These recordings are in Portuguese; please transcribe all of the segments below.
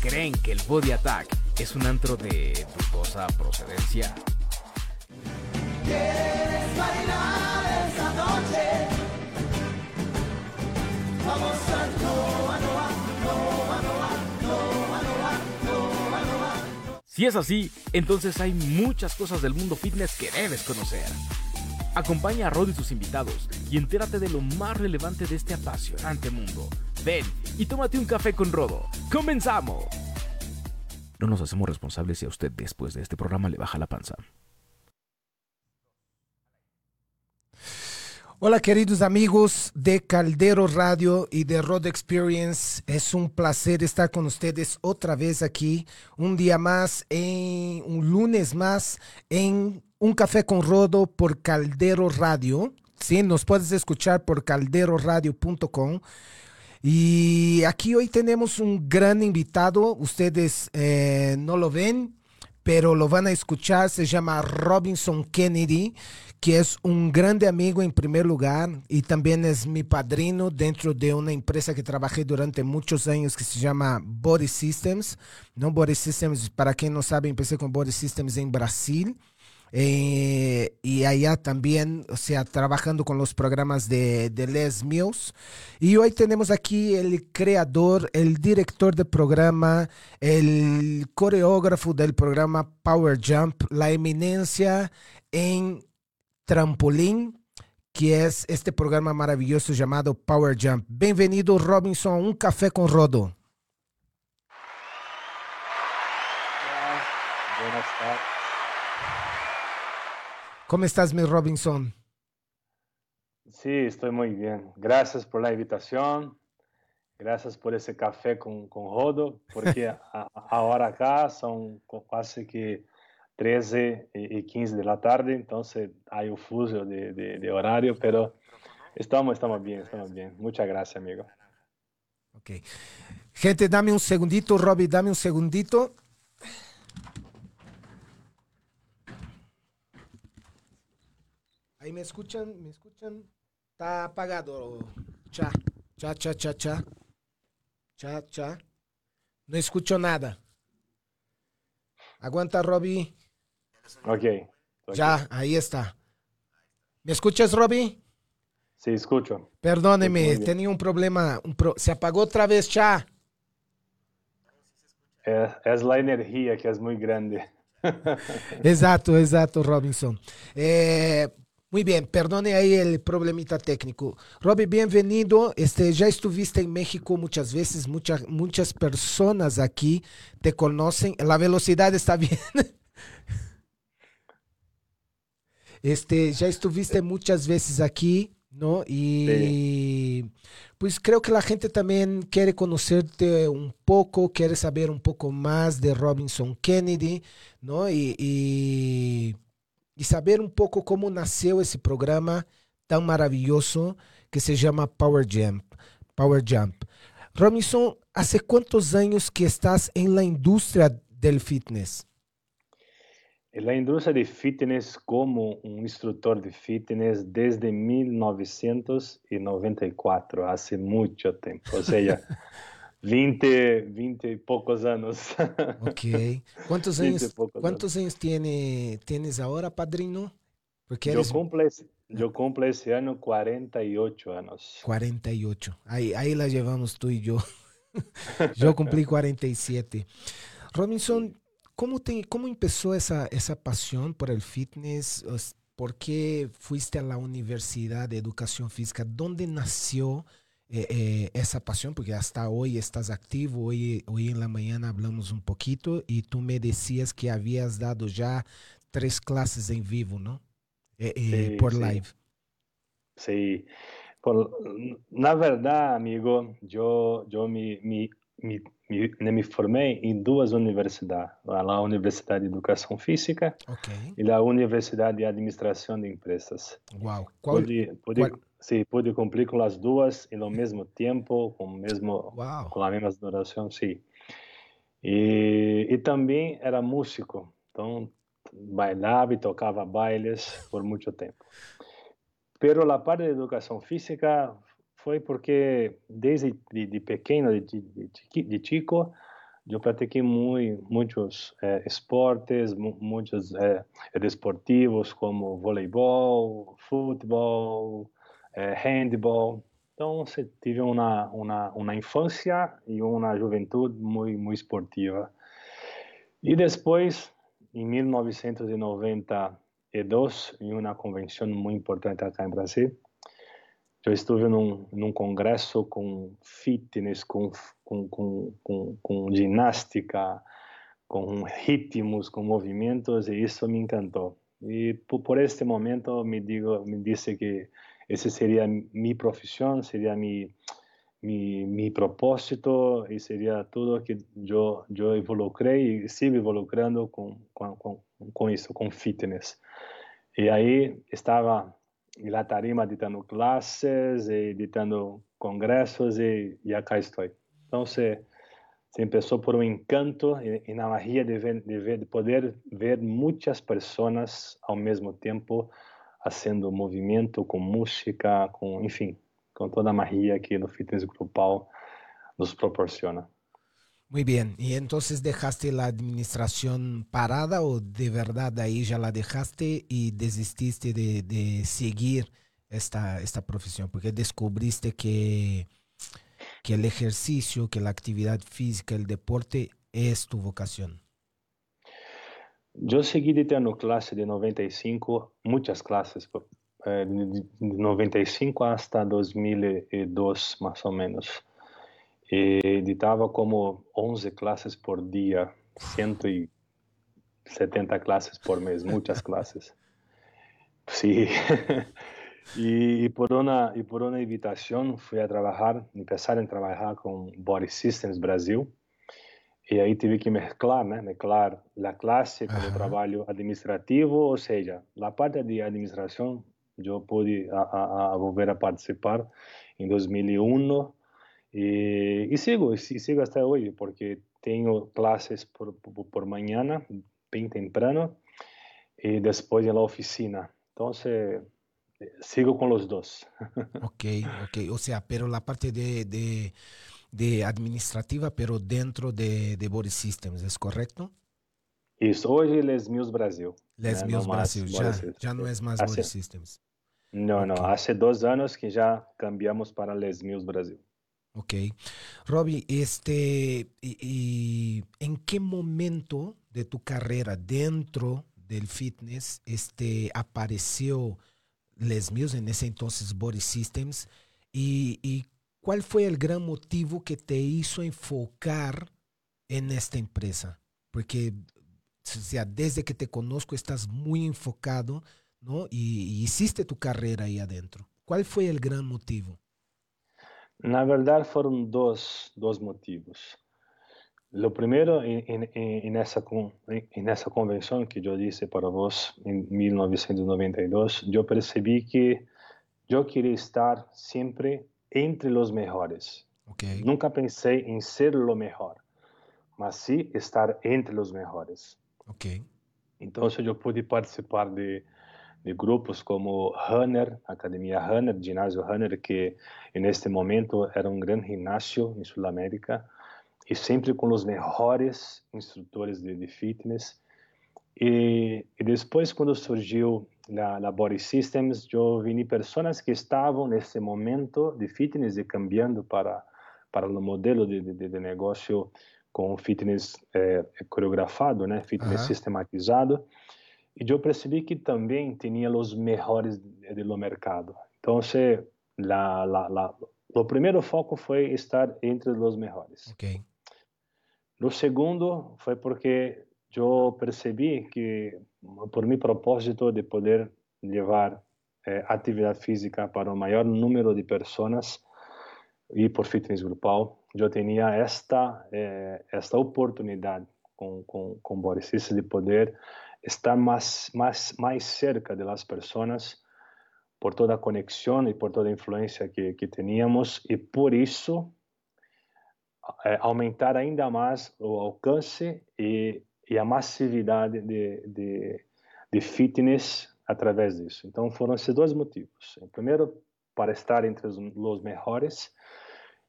creen que el Body Attack es un antro de dudosa procedencia. Si es así, entonces hay muchas cosas del mundo fitness que debes conocer. Acompaña a Rod y sus invitados y entérate de lo más relevante de este apasionante mundo. Ven y tómate un café con Rodo. ¡Comenzamos! No nos hacemos responsables si a usted después de este programa le baja la panza. Hola queridos amigos de Caldero Radio y de Road Experience. Es un placer estar con ustedes otra vez aquí, un día más, un lunes más, en Un Café con Rodo por Caldero Radio. Sí, nos puedes escuchar por calderoradio.com. Y aquí hoy tenemos un gran invitado. Ustedes eh, no lo ven, pero lo van a escuchar. Se llama Robinson Kennedy, que es un grande amigo en primer lugar y también es mi padrino dentro de una empresa que trabajé durante muchos años que se llama Body Systems. ¿no? Body Systems, para quien no sabe, empecé con Body Systems en Brasil. Eh, y allá también, o sea, trabajando con los programas de, de, Les Mills. Y hoy tenemos aquí el creador, el director del programa, el coreógrafo del programa Power Jump, la eminencia en trampolín, que es este programa maravilloso llamado Power Jump. Bienvenido, Robinson, un café con Rodo. Buenas tardes. ¿Cómo estás, mi Robinson? Sí, estoy muy bien. Gracias por la invitación. Gracias por ese café con, con Rodo, porque a, ahora acá son casi que 13 y 15 de la tarde, entonces hay un fuso de, de, de horario, pero estamos, estamos bien, estamos bien. Muchas gracias, amigo. Ok. Gente, dame un segundito, Robbie, dame un segundito. Ahí me escuchan, me escuchan. Está apagado. Cha, cha, cha, cha, cha. Cha, cha. No escucho nada. Aguanta, Robbie. Ok. Ya, ahí está. ¿Me escuchas, Robbie? Sí, escucho. Perdóneme, tenía un problema. Un pro... Se apagó otra vez, cha. Es, es, la energía que es muy grande. exacto, exacto, Robinson. Eh, muy bien, perdone ahí el problemita técnico. Robbie, bienvenido. Este, ya estuviste en México muchas veces, muchas, muchas personas aquí te conocen. La velocidad está bien. Este, ya estuviste muchas veces aquí, ¿no? Y sí. pues creo que la gente también quiere conocerte un poco, quiere saber un poco más de Robinson Kennedy, ¿no? Y, y, y saber un poco cómo nació ese programa tan maravilloso que se llama Power Jump. Power Jump. Robinson, ¿hace cuántos años que estás en la industria del fitness? La industria de fitness como un instructor de fitness desde 1994, hace mucho tiempo, o sea, 20, 20 y pocos años. Ok. ¿Cuántos años, ¿cuántos años tiene, tienes ahora, padrino? Porque eres... yo, cumplo, yo cumplo ese año 48 años. 48. Ahí, ahí la llevamos tú y yo. yo cumplí 47. Robinson, ¿Cómo, te, ¿Cómo empezó esa, esa pasión por el fitness? ¿Por qué fuiste a la Universidad de Educación Física? ¿Dónde nació eh, eh, esa pasión? Porque hasta hoy estás activo. Hoy, hoy en la mañana hablamos un poquito y tú me decías que habías dado ya tres clases en vivo, ¿no? Eh, sí, por sí. live. Sí. Por, na verdade, amigo, eu me, me, me, me, me formei em duas universidades. A Universidade de Educação Física Ok. e a Universidade de Administração de Empresas. Wow. ¿Cuál, Pude, pude, cuál- sí, pude cumprir com as duas no mesmo tempo, com, mesmo, com a mesma duração, sim. E, e também era músico, então bailava e tocava bailes por muito tempo. Pero a parte de educação física foi porque desde de, de pequeno, de, de, de chico, eu pratiquei muito, muitos é, esportes, muitos é, desportivos como voleibol, futebol, é, handball. Então, tive uma, uma, uma infância e uma juventude muito, muito esportiva. E depois, em 1992, em uma convenção muito importante aqui em Brasil, eu estive num, num congresso com fitness, com, com, com, com, com ginástica, com ritmos, com movimentos, e isso me encantou. E por, por este momento me digo, me disse que esse seria minha profissão, seria mi, mi, mi propósito e seria tudo que eu, eu involucrei e sigo involucrando com, com, com, com isso, com fitness. E aí estava la tarima ditando clases, editando congressos e, e acá estou. Então, se, se começou por um encanto e, e na magia de, ver, de, ver, de poder ver muitas pessoas ao mesmo tempo fazendo movimento com música, com, enfim, com toda a magia que o fitness grupal nos proporciona. Muy bien, y entonces dejaste la administración parada o de verdad ahí ya la dejaste y desististe de, de seguir esta, esta profesión, porque descubriste que, que el ejercicio, que la actividad física, el deporte es tu vocación. Yo seguí dando clases de 95, muchas clases, eh, de 95 hasta 2002 más o menos. E editava como 11 classes por dia, 170 classes por mês, muitas classes. Sim. e, por uma e por uma invitação fui a trabalhar, começar a trabalhar com Body Systems Brasil. E aí tive que mesclar, né? Mesclar a classe com o trabalho administrativo, ou seja, a parte de administração eu pude a, a, a volver a participar em 2001 e, e sigo, e sigo até hoje, porque tenho classes por, por, por manhã, bem temprano, e depois na oficina. Então, sigo com os dois. ok, ok. O sea, pero la parte de, de, de administrativa, pero dentro de, de Body Systems, ¿es correcto? Isso, hoje Les Mills Brasil. Les né? Mills Brasil, já, já não é mais Body Systems. Não, okay. não, há dois anos que já cambiamos para Les Mills Brasil. Ok. Robbie, este, y, ¿en qué momento de tu carrera dentro del fitness este, apareció Les Mills, en ese entonces Body Systems? Y, y, cuál fue el gran motivo que te hizo enfocar en esta empresa? Porque, sea, desde que te conozco estás muy enfocado, ¿no? Y, y hiciste tu carrera ahí adentro. ¿Cuál fue el gran motivo? Na verdade, foram dois, dois motivos. O primeiro, nessa, nessa convenção que eu disse para vós em 1992, eu percebi que eu queria estar sempre entre os melhores. Okay. Nunca pensei em ser o melhor, mas sim estar entre os melhores. Ok. Então, eu pude participar de de grupos como Runner, Academia Runner, Ginásio Runner, que neste momento era um grande ginásio em Sul-América, e sempre com os melhores instrutores de, de fitness. E, e, depois, quando surgiu a, a Body Systems, eu vi pessoas que estavam nesse momento de fitness e cambiando para para o modelo de, de, de negócio com fitness eh, coreografado, né, fitness sistematizado e eu percebi que também tinha os melhores do mercado. Então, la, la, la, o primeiro foco foi estar entre os melhores. Okay. O segundo foi porque eu percebi que, por meu propósito de poder levar eh, atividade física para o maior número de pessoas e por fitness grupal, eu tinha esta eh, esta oportunidade com com com Boris de poder estar mais, mais, mais cerca das pessoas por toda a conexão e por toda a influência que, que tínhamos e por isso é, aumentar ainda mais o alcance e, e a massividade de, de, de, fitness através disso. Então foram esses dois motivos. primeiro, para estar entre os, os melhores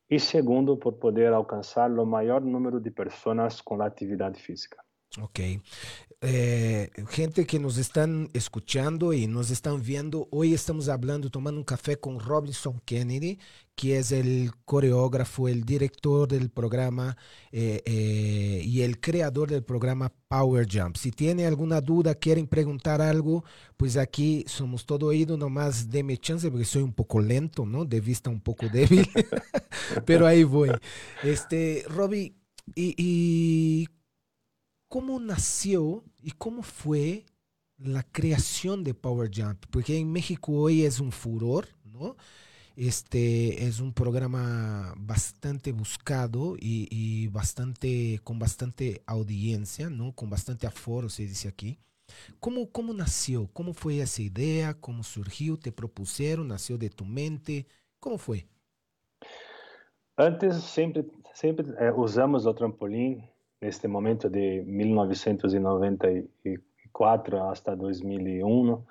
e segundo, por poder alcançar o maior número de pessoas com atividade física. Ok. Eh, gente que nos están escuchando y nos están viendo, hoy estamos hablando, tomando un café con Robinson Kennedy, que es el coreógrafo, el director del programa eh, eh, y el creador del programa Power Jump. Si tiene alguna duda, quieren preguntar algo, pues aquí somos todo oído, nomás deme chance porque soy un poco lento, ¿no? De vista un poco débil, pero ahí voy. Este, Robbie, y, y cómo nació y cómo fue la creación de Power Jump, porque en México hoy es un furor, ¿no? Este es un programa bastante buscado y, y, bastante con bastante audiencia, ¿no? Con bastante aforo, se dice aquí. ¿Cómo, ¿Cómo nació? ¿Cómo fue esa idea? ¿Cómo surgió? ¿Te propusieron? ¿Nació de tu mente? ¿Cómo fue? Antes siempre, siempre eh, usamos el trampolín neste momento de 1994 hasta 2001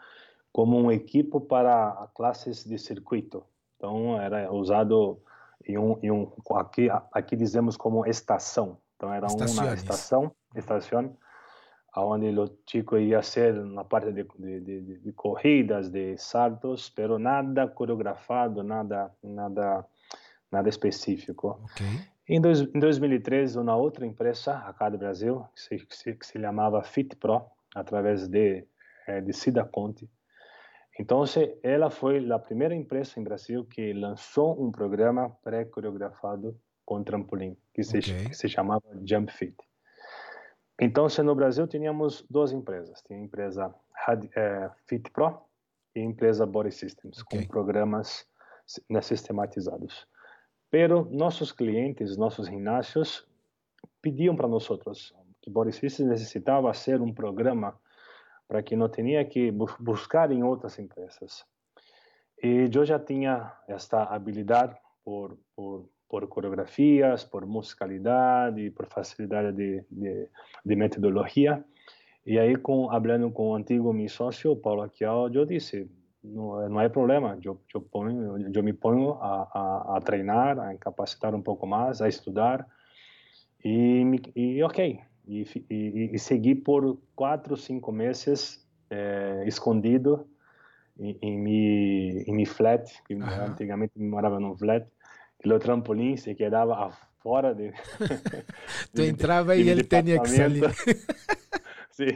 como um equipo para classes de circuito. Então era usado em um, em um aqui aqui dizemos como estação. Então era uma estação, estação, onde o chico ia ser na parte de, de, de, de corridas, de saltos, pero nada coreografado, nada nada nada específico. Okay. Em, dois, em 2013, uma outra empresa acá do Brasil, que se, que se, que se chamava FitPro, através de, eh, de Cida Conte. Então, ela foi a primeira empresa em Brasil que lançou um programa pré-coreografado com trampolim, que se, okay. que se chamava Jump Fit. Então, no Brasil, tínhamos duas empresas. Tinha a empresa é, Fit Pro e a empresa Body Systems, okay. com programas sistematizados. Pero nossos clientes, nossos ginásios, pediam para nós que Boris System necessitava ser um programa para que não tinha que buscar em outras empresas. E eu já tinha esta habilidade por, por, por coreografias, por musicalidade, por facilidade de, de, de metodologia. E aí, com, falando com o antigo meu sócio, Paulo Aquial, eu disse, não, é problema. Eu, me ponho a, a, a, treinar, a capacitar um pouco mais, a estudar e, ok. E, segui por quatro, cinco meses é, escondido em, em, mi, em mi flat, que uhum. antigamente morava num flat, e o trampolim se quedava fora de... tu entrava e ele tinha que sair. sí,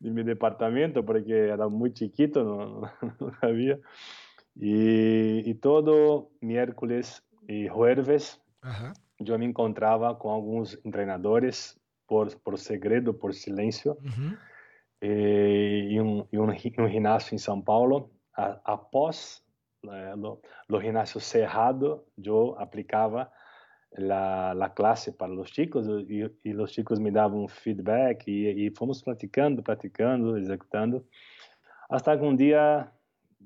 de mi departamento porque era muy chiquito, no, no sabía. Y, y, todo miércoles y jueves Ajá. yo me encontraba con algunos entrenadores por, por segredo, por silencio, uh -huh. eh, y, un, y un, un, gimnasio en São Paulo. A, após eh, lo, lo gimnasio cerrado, yo aplicaba la, la classe para os chicos e, os chicos me davam feedback e, fomos praticando, praticando, executando, até que um dia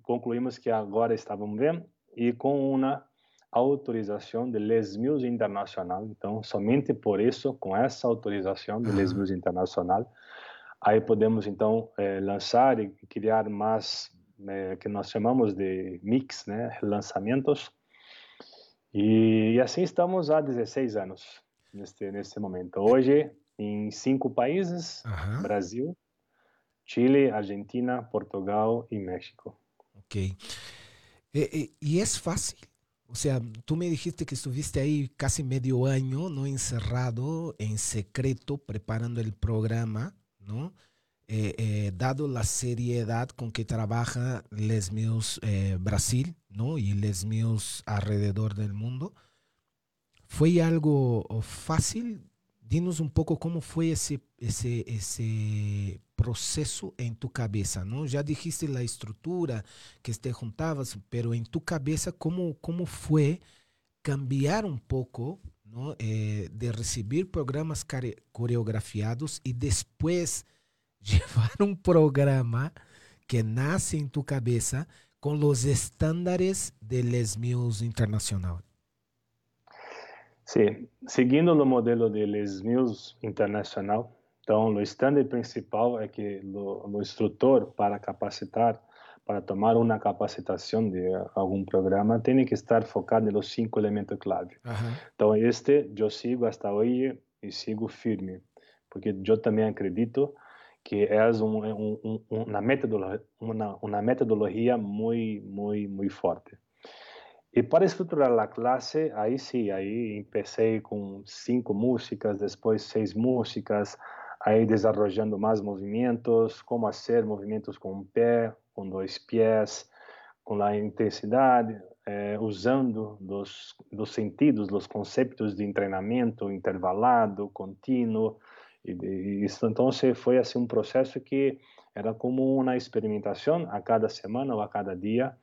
concluímos que agora estavam bem e com uma autorização de Les Mills Internacional. Então, somente por isso, com essa autorização de Les Mills Internacional, aí podemos então eh, lançar e criar mais eh, que nós chamamos de mix, né, lançamentos e, e, assim estamos há 16 anos neste, neste momento. Hoje, em cinco países: uhum. Brasil, Chile, Argentina, Portugal e México. Ok. E, e, e é fácil? O sea, tú me dijiste que estuviste ahí casi medio año, ¿no? Encerrado en secreto, preparando el programa, ¿no? Eh, eh, dado la seriedad con que trabaja Les Mills eh, Brasil ¿no? y Les Mills alrededor del mundo, ¿fue algo fácil? Dinos un poco cómo fue ese, ese, ese proceso en tu cabeza, ¿no? Ya dijiste la estructura que te juntabas, pero en tu cabeza, ¿cómo, cómo fue cambiar un poco ¿no? de recibir programas coreografiados y después llevar un programa que nace en tu cabeza con los estándares de Les Mills Internacional. Sim, seguindo o modelo de Les Mills Internacional, então o estándar principal é que o instrutor para capacitar, para tomar uma capacitação de algum programa, tem que estar focado nos cinco elementos clave. Uhum. Então, este eu sigo até hoje e sigo firme, porque eu também acredito que é um, um, um, uma, metodologia, uma, uma metodologia muito, muito, muito forte. E para estruturar a classe, aí sim, aí comecei com cinco músicas, depois seis músicas, aí desenvolvendo mais movimentos, como fazer movimentos com um pé, com dois pés, com a intensidade, eh, usando dos, dos sentidos, dos conceitos de treinamento intervalado, contínuo, e, e isso então foi assim um processo que era como uma experimentação a cada semana ou a cada dia,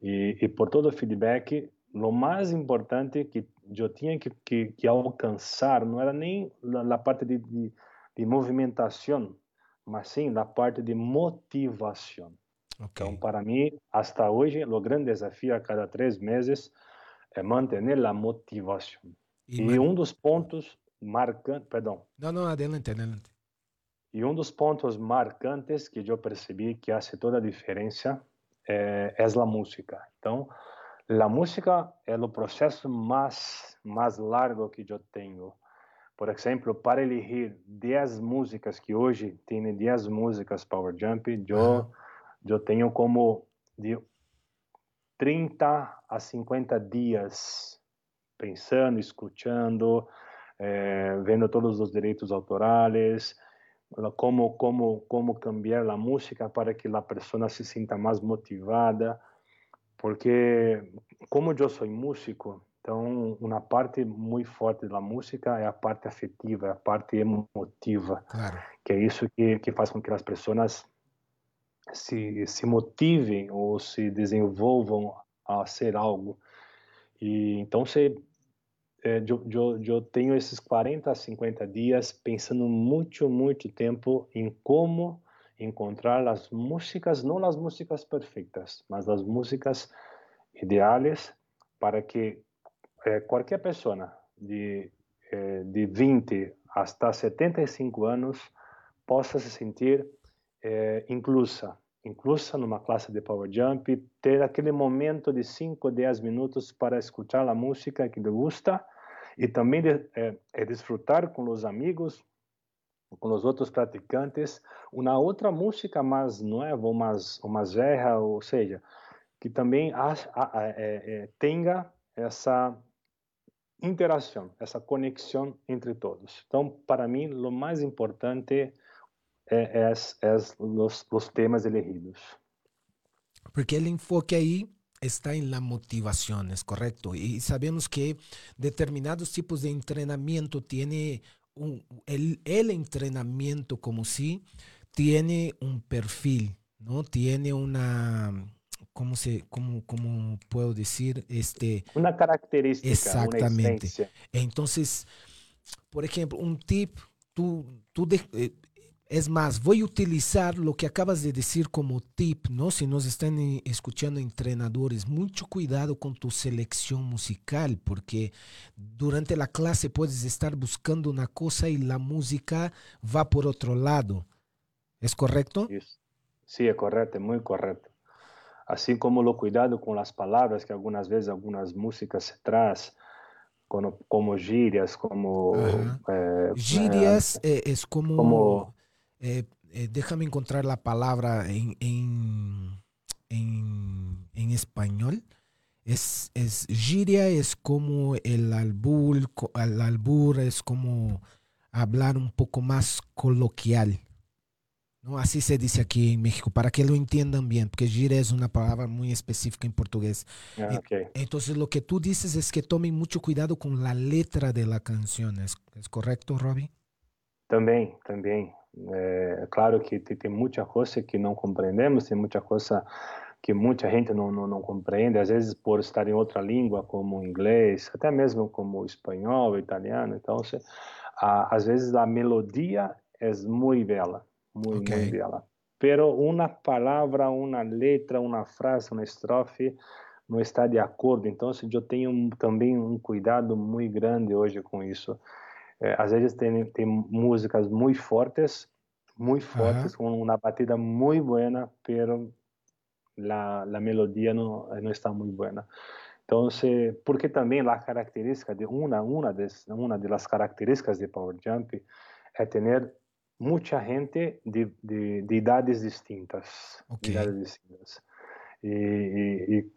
e, e por todo o feedback, o mais importante que eu tinha que, que, que alcançar não era nem a parte de, de, de, movimentação, mas sim a parte de motivação. Okay. Então, para mim, até hoje, o grande desafio a cada três meses é manter a motivação. E, e um dos pontos marcantes, perdão. Não, não, adelante, adelante. E um dos pontos marcantes que eu percebi que faz toda a diferença é, é a música. Então, a música é o processo mais mais largo que eu tenho. Por exemplo, para elegir 10 músicas que hoje tem 10 músicas Power Jump, eu eu tenho como de 30 a 50 dias pensando, escutando, eh, vendo todos os direitos autorais, como como como cambiar a música para que a pessoa se sinta mais motivada, porque como eu sou músico, então uma parte muito forte da música é a parte afetiva, é a parte emotiva, claro. que é isso que que faz com que as pessoas se se motivem ou se desenvolvam a ser algo. E então se é, eu, eu, eu, tenho esses 40 a 50 dias pensando muito, muito tempo em como encontrar as músicas, não as músicas perfeitas, mas as músicas ideais para que é, qualquer pessoa de, é, de 20 até 75 anos possa se sentir inclusa, inclusa numa classe de power jump, ter aquele momento de 5, 10 minutos para escutar a música que lhe gusta e também de, é, é desfrutar com os amigos, com os outros praticantes, uma outra música mais nova, ou mais, ou mais ou seja, que também a, a, é, é, tenha essa interação, essa conexão entre todos. Então, para mim, o mais importante é, é, é os, os temas elegidos. Porque o enfoque aí está en la motivación, es correcto. Y sabemos que determinados tipos de entrenamiento tiene un, el, el entrenamiento como si tiene un perfil, ¿no? Tiene una, ¿cómo, se, cómo, cómo puedo decir? Este, una característica. Exactamente. Entonces, por ejemplo, un tip, tú, tú de, eh, Es más, voy a utilizar lo que acabas de decir como tip, ¿no? Si nos están eh, escuchando entrenadores, mucho cuidado con tu selección musical, porque durante la clase puedes estar buscando una cosa y la música va por otro lado. ¿Es correcto? Sí, es correcto, muy correcto. Así como lo cuidado con las palabras, que algunas veces algunas músicas se traz como, como gírias, como... Eh, gírias eh, es como... como eh, eh, déjame encontrar la palabra en, en, en, en español. Es, es giria, es como el albur, el albur es como hablar un poco más coloquial. ¿no? Así se dice aquí en México, para que lo entiendan bien, porque giria es una palabra muy específica en portugués. Ah, okay. Entonces lo que tú dices es que tomen mucho cuidado con la letra de la canción, ¿es, ¿es correcto, Robbie? También, también. É claro que tem muita coisa que não compreendemos, tem muita coisa que muita gente não, não, não, compreende, às vezes por estar em outra língua, como inglês, até mesmo como espanhol, italiano. Então, se, a, às vezes a melodia é muito bela, muito, okay. muito bela. Pero uma palavra, uma letra, uma frase, uma estrofe não está de acordo. Então, eu tenho também um cuidado muito grande hoje com isso. É, às vezes tem, tem músicas muito fortes, muito fortes, com uma batida muito boa, pero la, la melodía no, no está muy buena. Entonces, porque también la característica de una, de, una de las características de Power Jump es tener mucha gente de, de, de idades distintas. Okay. Idades distintas. E, e, e,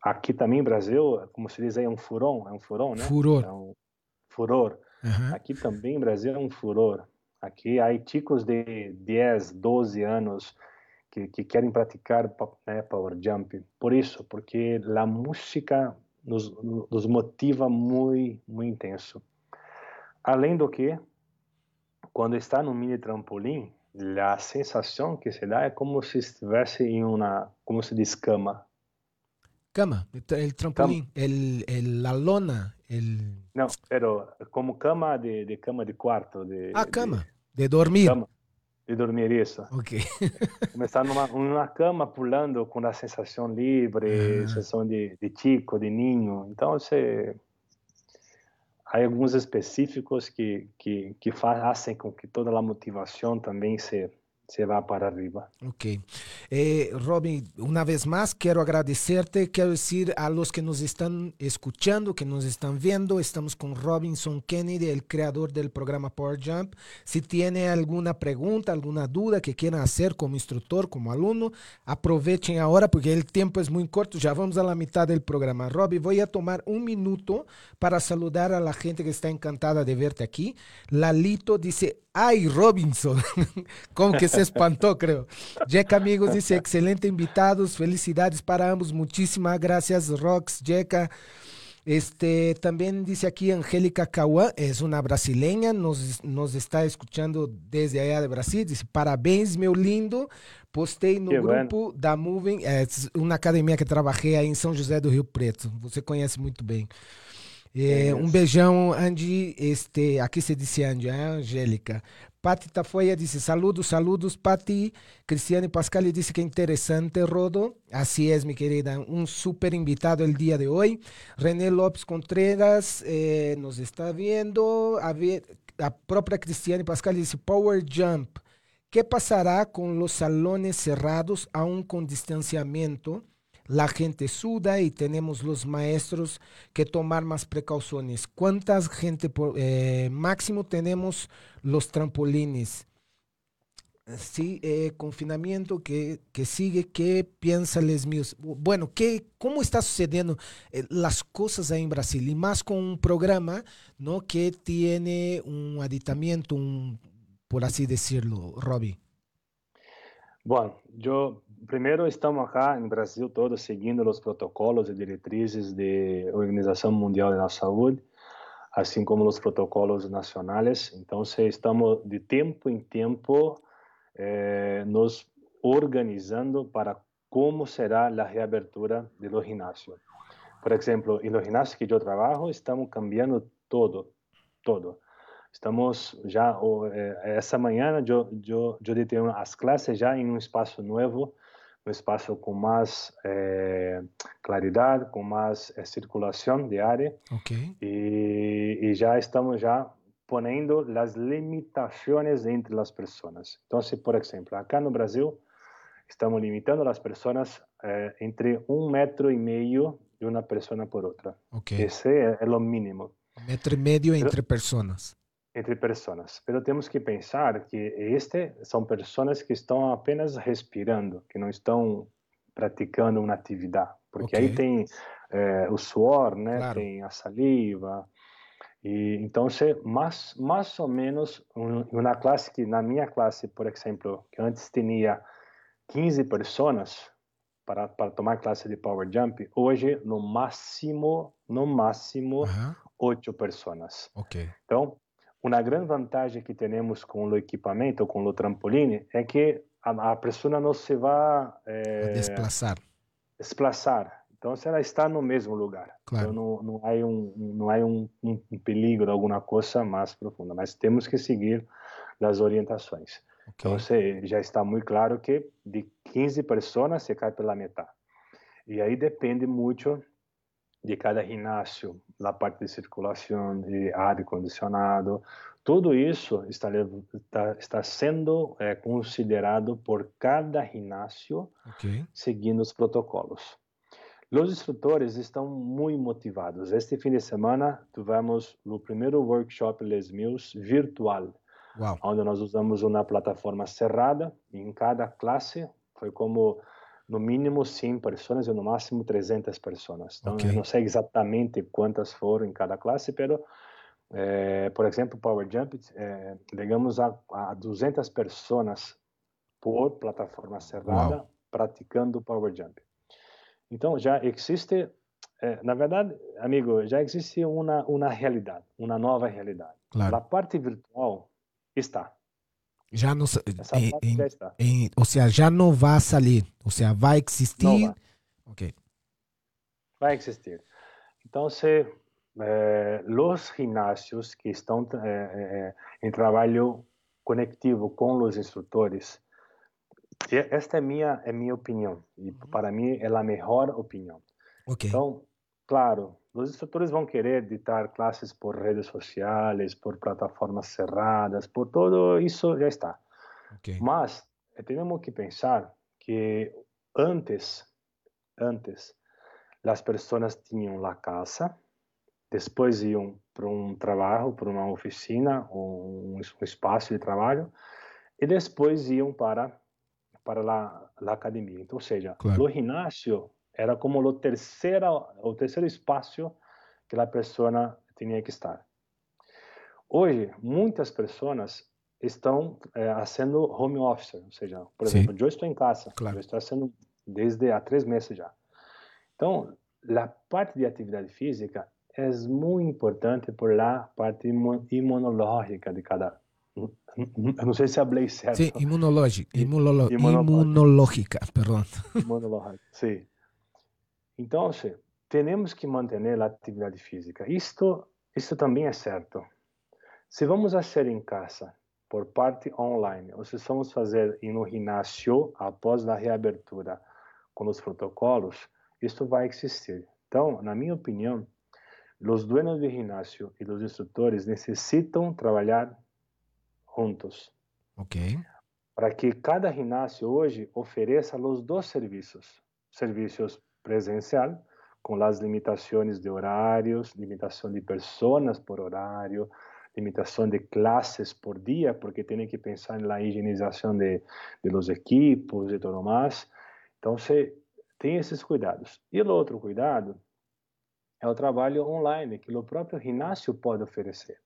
aqui também em Brasil, como se diz aí, é um furão, é um furão, né? Furor. É um furor. Uhum. Aqui também em Brasil é um furor. Aqui há chicos de 10, 12 anos que, que querem praticar né, power jump. Por isso, porque a música nos, nos motiva muito, muito intenso. Além do que, quando está no mini trampolim, a sensação que se dá é como se estivesse em uma, como se diz, cama. Cama, el trampolín, Cama. el, el- la lona, el... Não, pero como cama de, de cama de quarto. De, Ah, de- cama, de dormir. cama de dormir isso. Ok. Como estar numa, numa cama pulando com a sensação livre, Ah. sensação de, de chico, de ninho. Então, você... há alguns específicos que, que, que fazem com que toda a motivação também se, se vá para arriba. Ok. Eh, Robin, una vez más quiero agradecerte. Quiero decir a los que nos están escuchando, que nos están viendo, estamos con Robinson Kennedy, el creador del programa Power Jump. Si tiene alguna pregunta, alguna duda que quieran hacer como instructor, como alumno, aprovechen ahora porque el tiempo es muy corto. Ya vamos a la mitad del programa. Robin, voy a tomar un minuto para saludar a la gente que está encantada de verte aquí. Lalito dice, ay, Robinson. Como que se espantó, creo. Jack Amigos dice, excelente invitados, felicidades para ambos, muchísimas gracias, Rox, Jeca. Este, también dice aquí Angélica Cauã, es una brasileña, nos, nos está escuchando desde allá de Brasil, dice, parabéns, meu lindo, postei no Que bueno. grupo da Moving, é uma academia que trabalhei aí em São José do Rio Preto, você conhece muito bem. É, um beijão, Andy. Este, aqui se disse Andy, é Angélica. Pati Tafoya disse saludos, saludos, Pati. Cristiane Pascal disse que interessante, Rodo. Así es, mi querida. Un súper invitado el día de hoy. René López Contreras eh, nos está viendo. A, ver, a própria Cristiane Pascal disse Power Jump. ¿Qué pasará con los salones cerrados aún con distanciamiento? La gente suda y tenemos los maestros que tomar más precauciones. ¿Cuántas gente por, eh, máximo tenemos los trampolines? Sí, eh, confinamiento que, que sigue, ¿qué piensan los míos? Bueno, ¿qué, ¿cómo está sucediendo eh, las cosas ahí en Brasil? Y más con un programa ¿no? que tiene un aditamiento, un, por así decirlo, Robbie. Bom, eu primeiro estamos acá em Brasil todos seguindo os protocolos e diretrizes da Organização Mundial da Saúde, assim como os protocolos nacionais. Então, estamos de tempo em tempo eh, nos organizando para como será a reabertura do ginásio. Por exemplo, no ginásio que eu trabalho, estamos cambiando todo, todo. Estamos já eh, essa manhã eu eu eu as classes já em um espaço novo, um espaço com mais eh, claridade, com mais eh, circulação de área. Ok. E, e já estamos já ponendo as limitações entre as pessoas. Então, se, por exemplo, acá no Brasil estamos limitando as pessoas eh, entre um metro e meio de uma pessoa por outra. Ok. Esse é, é o mínimo Metro y medio entre personas. Entre pessoas. Pero temos que pensar que este são pessoas que estão apenas respirando, que não estão praticando uma atividade, porque Ok. aí tem eh, o suor, né? Claro. Tem a saliva. E então, se mais mais ou menos um, uma classe que na minha classe, por exemplo, que antes tinha 15 pessoas para para tomar classe de power jump, hoje no máximo, no máximo Ajá. oito pessoas. Ok. Então, uma grande vantagem que temos com o equipamento, com o trampoline, é que a, a pessoa não se vai A eh, desplazar. desplaçar. Então, se ela está no mesmo lugar. Claro. Então, não, não há, um, não há um, um, um perigo, alguma coisa mais profunda. Mas temos que seguir as orientações. Ok. Então, se- já está muito claro que de 15 pessoas se cai pela metade. E aí depende muito de cada ginásio, a parte de circulação, de ar condicionado, tudo isso está, está, está sendo é, considerado por cada ginásio, okay. seguindo os protocolos. Os instrutores estão muito motivados. Este fim de semana tivemos o primeiro workshop Les Mills virtual, Uau. onde nós usamos uma plataforma cerrada. Em cada classe foi como no mínimo 100 pessoas e no máximo 300 pessoas. Então, okay. eu não sei exatamente quantas foram em cada classe, mas é, por exemplo, Power Jump, é, chegamos a, a 200 pessoas por plataforma cerrada Uau. praticando Power Jump. Então, já existe, é, na verdade, amigo, já existe uma, uma realidade, uma nova realidade. Claro. A parte virtual está. Já não, em, já está. Em, ou seja, já não vai sair, ou seja, vai existir. Vai. Ok. Vai existir. Então, se eh, os ginásios que estão eh, em trabalho conectivo com os instrutores, esta é minha é minha opinião e uhum. para mim é a melhor opinião. Okay. Então, claro, os instrutores vão querer editar classes por redes sociais, por plataformas cerradas, por todo isso já está. Okay. Mas temos que pensar que antes, antes, as pessoas tinham a casa, depois iam para um trabalho, para uma oficina ou um, espaço de trabalho, e depois iam para para a, a academia. Então, ou seja, claro. o ginásio era como o terceiro o terceiro espaço que a pessoa tinha que estar. Hoje, muitas pessoas estão é, fazendo home office, ou seja, por exemplo, Sim. eu estou em casa, claro. eu estou fazendo desde há três meses já. Então, a parte de atividade física é muito importante por la parte imunológica de cada. Não sei se falei certo. Sim, imunológica, imunolo, imunológica, perdão. Imunológica, sim. Então, temos que manter a atividade física. Isto, isto também é certo. Se vamos fazer em casa, por parte online, ou se vamos fazer no ginásio após a reabertura com os protocolos, isto vai existir. Então, na minha opinião, os dueños de ginásio e os instrutores necessitam trabalhar juntos. Ok. Para que cada ginásio hoje ofereça os dois serviços: serviços presencial, com as limitações de horários, limitação de pessoas por horário, limitação de classes por dia, porque tem que pensar na higienização de, de los equipos e tudo mais. Então, você tem esses cuidados. E o outro cuidado é o trabalho online, que o próprio ginásio pode oferecer.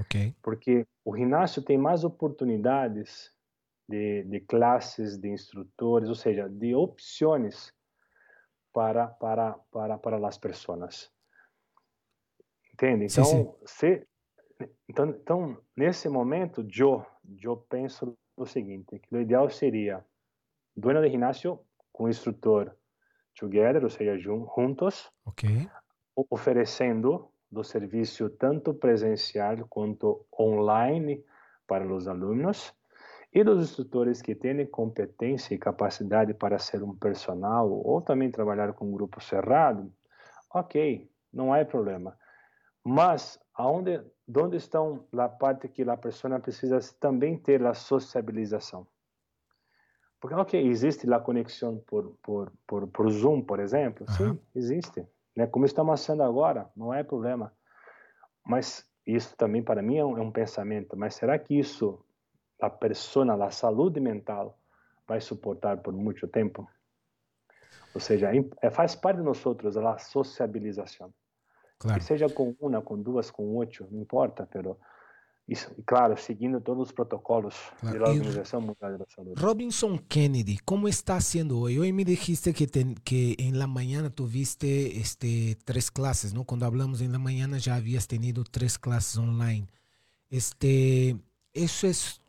Okay. Porque o ginásio tem mais oportunidades de, de classes, de instrutores, ou seja, de opções para, para, para, para as pessoas. Entende? Então, sim, sim. Se, então, então, nesse momento, eu, eu penso o seguinte, que o ideal seria dono de ginásio com instrutor together, ou seja, juntos, okay. oferecendo do serviço tanto presencial quanto online para os alunos e dos instrutores que têm competência e capacidade para ser um personal ou também trabalhar com um grupo cerrado, ok, não há problema. Mas aonde, onde estão a parte que a pessoa precisa também ter a sociabilização? Porque, ok, existe a conexão por, por, por, por Zoom, por exemplo? Uhum. Sim, existe. Né? Como estamos fazendo agora, não é problema. Mas isso também para mim é um, é um pensamento. Mas será que isso a pessoa, a saúde mental, vai suportar por muito tempo? Ou seja, é, faz parte de nós outros a sociabilização. Claro. Que seja com uma, com duas, com oito, não importa, mas isso, claro, seguindo todos os protocolos claro. da Organização Mundial da Saúde. Robinson Kennedy, como está sendo hoje? Hoje me dijiste que, ten, que em la mañana tuviste este, três classes, ¿no? Quando hablamos em la mañana já havias tenido três classes online. Este, isso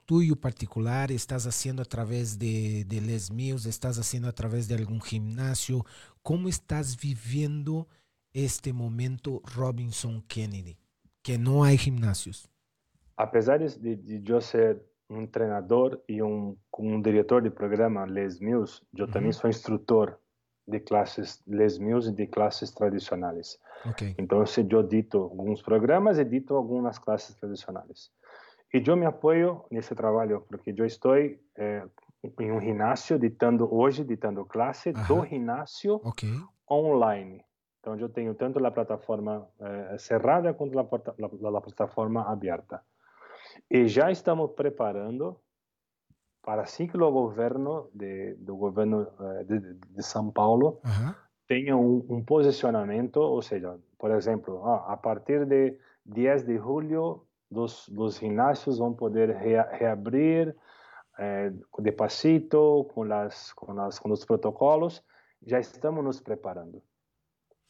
tuyo particular? ¿Estás haciendo a través de, de Les Mills? ¿Estás haciendo a través de algún gimnasio? ¿Cómo estás viviendo este momento Robinson Kennedy? Que no hay gimnasios apesar de, de eu ser um treinador e um, um diretor de programa Les Mills, eu uhum. também sou instrutor de classes Les Mills e de classes tradicionais. Okay. Então, eu dito alguns programas, edito algumas classes tradicionais. E eu me apoio nesse trabalho, porque eu estou eh, em um ginásio ditando hoje, ditando classe do ginásio Ok. online. Então, eu tenho tanto a plataforma eh, cerrada quanto a, plataforma aberta. E já estamos preparando para assim que o governo de, do governo eh, de, de- São Paulo tenha um, um posicionamento, ou seja, por exemplo, ah, a partir de 10 de julho, dos, dos ginásios vão poder rea, reabrir eh, despacito, com, as, com, as, com os protocolos. Já estamos nos preparando.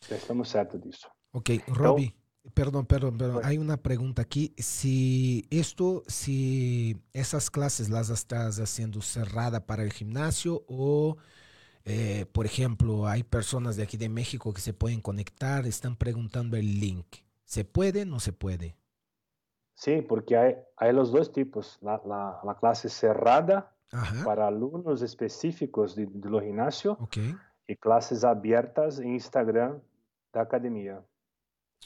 Já estamos certos disso. Ok, Robbie, perdón, perdón, perdón. Pues- Hay una pregunta aquí. Si esto, si esas clases las estás haciendo cerrada para el gimnasio o, eh, por ejemplo, hay personas de aquí de México que se pueden conectar, están preguntando el link. ¿Se puede? ¿No se puede? Sim, porque há, há os dois tipos. La, la, la classe cerrada Ajá. para alunos específicos de, de lo ginásio Ok, e classes abertas em Instagram da academia.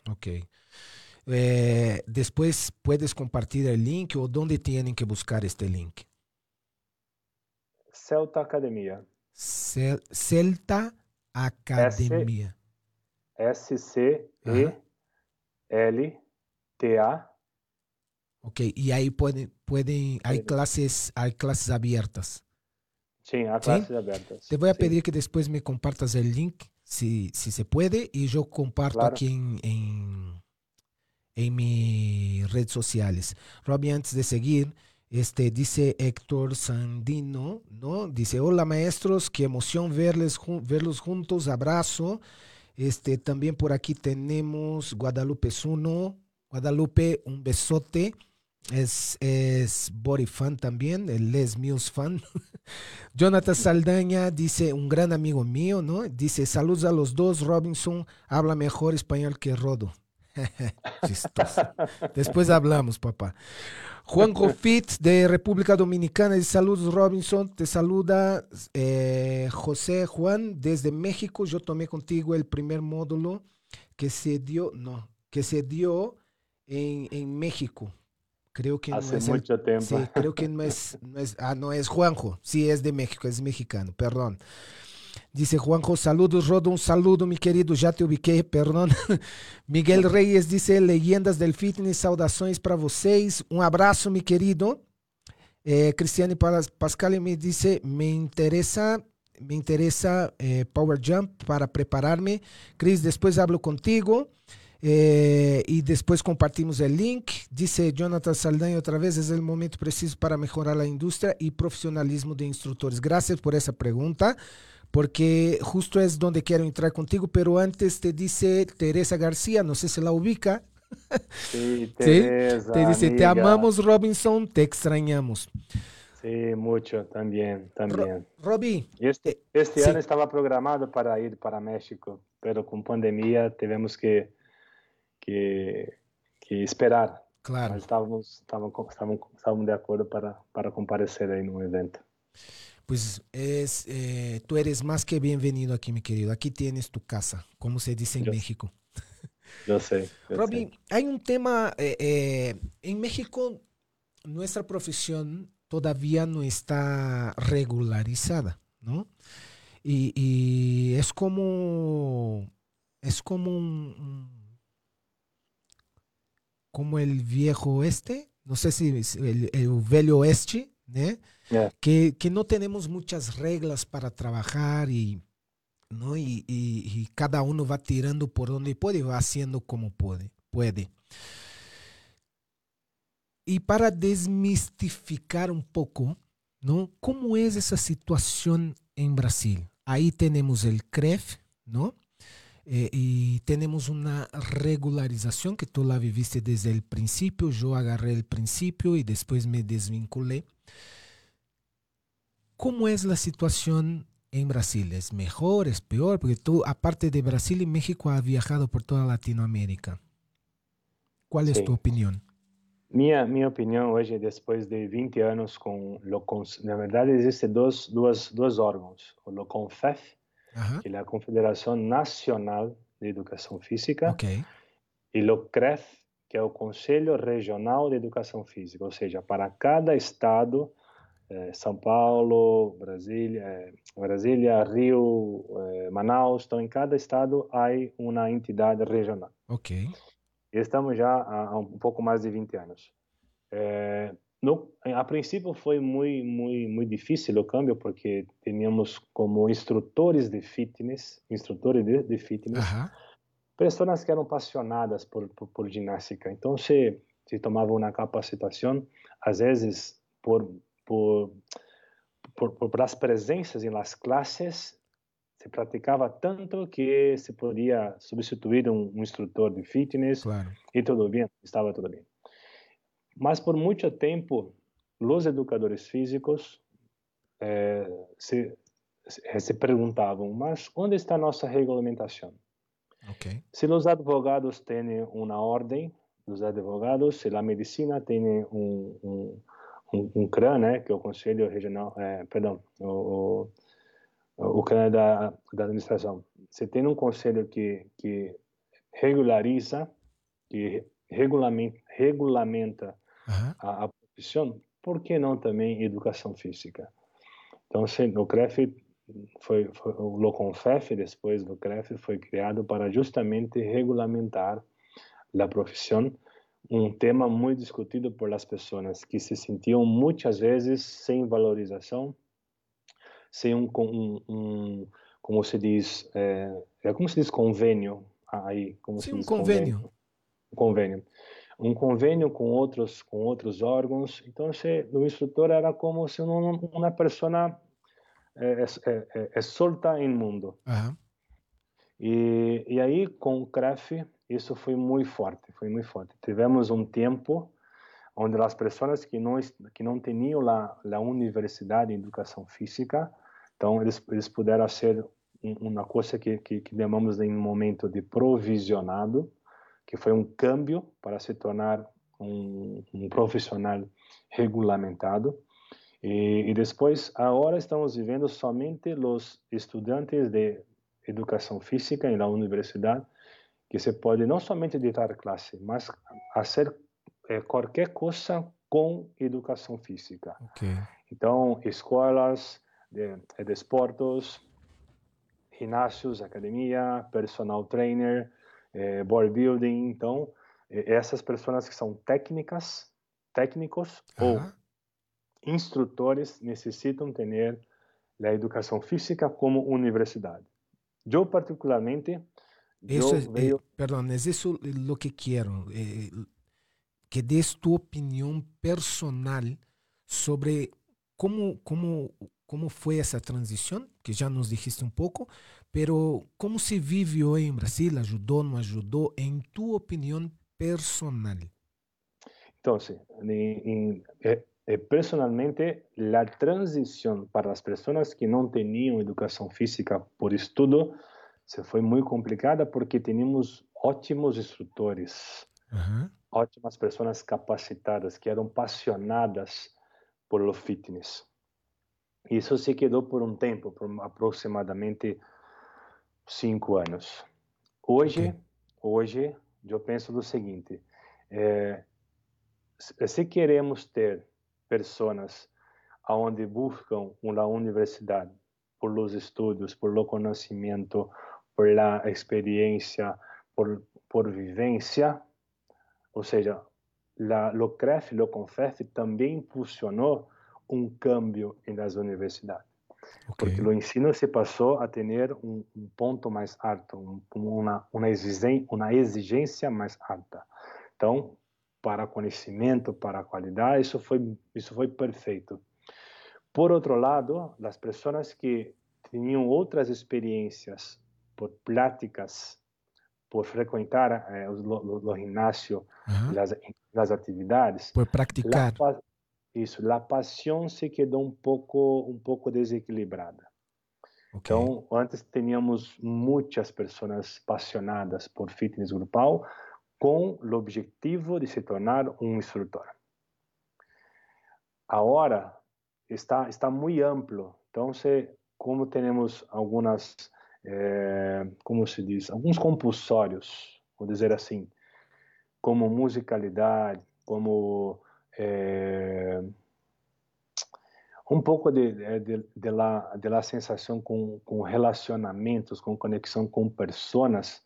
ok. Eh, después puedes compartir el link o dónde tienen que buscar este link. Celta Academia. Cel- Celta Academia. S-C-E-L-T-A. Ok, y ahí pueden, pueden, hay Sí. clases, hay clases abiertas. Sim, há Sim? classes abertas. Te voy a pedir que después me compartas el link, si, si se puede, y yo comparto Claro. aquí en, en, en mis redes sociales. Robbie, antes de seguir, este, dice Héctor Sandino, ¿no? Dice, hola maestros, qué emoción verles, jun- verlos juntos, abrazo. Este, también por aquí tenemos Guadalupe Zuno. Guadalupe, un besote. Es, es body fan también, el Les Mills fan. Jonathan Saldaña dice, un gran amigo mío, ¿no? Dice, saludos a los dos, Robinson habla mejor español que Rodo. Después hablamos, papá. Juan Fit de República Dominicana dice, saludos Robinson, te saluda eh, José Juan desde México. Yo tomé contigo el primer módulo que se dio, no, que se dio en, en México. Creo que Hace no es el muito tempo. Sí, creo que no es, no es, ah, no es Juanjo, sí es de México, es mexicano, perdón. Dice Juanjo, saludos, Rodo, un saludo, mi querido, ya te ubiqué, perdón. Miguel Reyes dice, leyendas del fitness, saudações para vocês, un abrazo, mi querido. Eh, Cristiane Pas- Pascal me dice, me interesa, me interesa eh, Power Jump para prepararme. Cris, después hablo contigo. Eh, y después compartimos el link. Dice Jonathan Saldaña otra vez, es el momento preciso para mejorar la industria y profesionalismo de instructores. Gracias por esa pregunta, porque justo es donde quiero entrar contigo, pero antes te dice Teresa García, no sé si la ubica, Sí, Teresa, te dice, te amiga. amamos Robinson, te extrañamos. Sim, muito, também, também. Robbie, Este, este sim. ano estava programado para ir para México, pero com pandemia tivemos que, que, que esperar. claro. Mas estávamos, estávamos, estávamos, estávamos de acordo para, para comparecer aí no evento. Pues es, eh, tú eres más que bienvenido aquí, mi querido. Aquí tienes tu casa, como se dice en Yo- México. Eu sei. Eu Robbie, sei. hay un tema, eh, eh, en México nuestra profesión todavía no está regularizada, ¿no? Y, y es como, es como un, un- como el viejo oeste, no sé si es el, el velho oeste. É. que, que no tenemos muchas reglas para trabajar y, ¿no? y, y- y cada uno va tirando por donde puede y va haciendo como puede. puede. Y para desmistificar un poco, ¿no? ¿Cómo es esa situación en Brasil? Ahí tenemos el CREF, ¿no? Eh, y tenemos una regularización que tú la viviste desde el principio, yo agarré el principio y después me desvinculé. ¿Cómo es la situación en Brasil? ¿Es mejor? ¿Es peor? Porque tú, aparte de Brasil y México, has viajado por toda Latinoamérica. ¿Cuál es Sí. tu opinión? Minha, minha opinião hoje, depois de 20 anos com o Cons- na verdade existem dois, duas, dois órgãos, o LOCONFEF, Ajá. que é a Confederação Nacional de Educação Física, Ok. e o CREF, que é o Conselho Regional de Educação Física, ou seja, para cada estado, eh, São Paulo, Brasília, eh, Brasília, Rio, eh, Manaus, então em cada estado há uma entidade regional. Ok. E estamos já há um pouco mais de 20 anos. No, a princípio foi muito, muito, muito difícil o câmbio, porque tínhamos como instrutores de fitness, instrutores de, de fitness, Aham. pessoas que eram apaixonadas por, por, por ginástica. Então, se, se tomava uma capacitação, às vezes, por, por, por, por as presenças em las classes, se praticava tanto que se podia substituir um, um instrutor de fitness Claro. e tudo bem, estava tudo bem. Mas por muito tempo, os educadores físicos eh, se, se, se perguntavam, mas onde está a nossa regulamentação? Ok. Se os advogados têm uma ordem dos advogados, se a medicina tem um, um, um, um CRAN, né, que é o Conselho Regional, eh, perdão, o, o, o CRAN da, da administração, se tem um conselho que, que regulariza, que regulamenta, regulamenta Aham. a, a profissão, por que não também educação física? Então, se, o CREF foi, foi o Loconfef, depois do CREF, foi criado para justamente regulamentar a profissão, um tema muito discutido por as pessoas que se sentiam muitas vezes sem valorização, sem um, um, um como se diz, é, é como se diz convênio aí, como se Sim, um diz convênio. um convênio um convênio com outros com outros órgãos. Então se, o instrutor era como se uma, uma pessoa é, é, é, é solta em mundo. Aham. e, e aí com o CREF isso foi muito forte foi muito forte. Tivemos um tempo onde as pessoas que não que não tinham a, a universidade em educação física então eles eles puderam ser uma coisa que que, que chamamos em um momento de provisionado que foi um câmbio para se tornar um, um profissional regulamentado. E, e, depois, agora estamos vivendo somente os estudantes de educação física la universidade, que se pode não somente editar classe, mas fazer eh, qualquer coisa com educação física. Ok. Então, escolas de, de esportes, ginásios, academia, personal trainer, eh, bodybuilding. Então, eh, essas pessoas que são técnicas, técnicos ou Aham. instrutores necessitam ter a educação física como universidade. Eu, particularmente, Eso eu es, eh, perdón, es eso lo que quiero, eh, que des tu opinión personal sobre cómo, cómo, cómo fue esa transición, que ya nos dijiste un poco, pero cómo se vive hoy en Brasil, ayudó, no ayudó, en tu opinión personal. Entonces, en- en- eh, eh, personalmente, la transición para las personas que no tenían educación física por estudo se foi muito complicada porque tínhamos ótimos instrutores, Ajá. ótimas pessoas capacitadas que eram apaixonadas por o fitness. Isso se quedou por um tempo, por aproximadamente cinco anos. Hoje, Ok. hoje, eu penso do seguinte: se se queremos ter pessoas aonde buscam uma universidade por los estudos, por lo conhecimento, por la experiência, por por vivência, ou seja, la, lo CREF, lo CONFEF também impulsionou um cambio nas universidades, Ok. porque o ensino se passou a ter um, um ponto mais alto, um, uma, uma, exigência, uma exigência mais alta. Então, para conhecimento, para qualidade, isso foi isso foi perfeito. Por outro lado, as pessoas que tinham outras experiências por práticas, por frequentar eh, os lo, lo, lo ginásio, Ajá. as, as atividades, Por la, practicar. pa- isso, a paixão se quedou um pouco um pouco desequilibrada. Ok. Então, antes tínhamos muitas pessoas apaixonadas por fitness grupal com o objetivo de se tornar um instrutor. Agora está está muito amplo. Então, se, como temos algumas, eh, como se diz, alguns compulsórios, vou dizer assim, como musicalidade, como é, um pouco de, de, de, la, de la sensação com, com relacionamentos, com conexão com pessoas,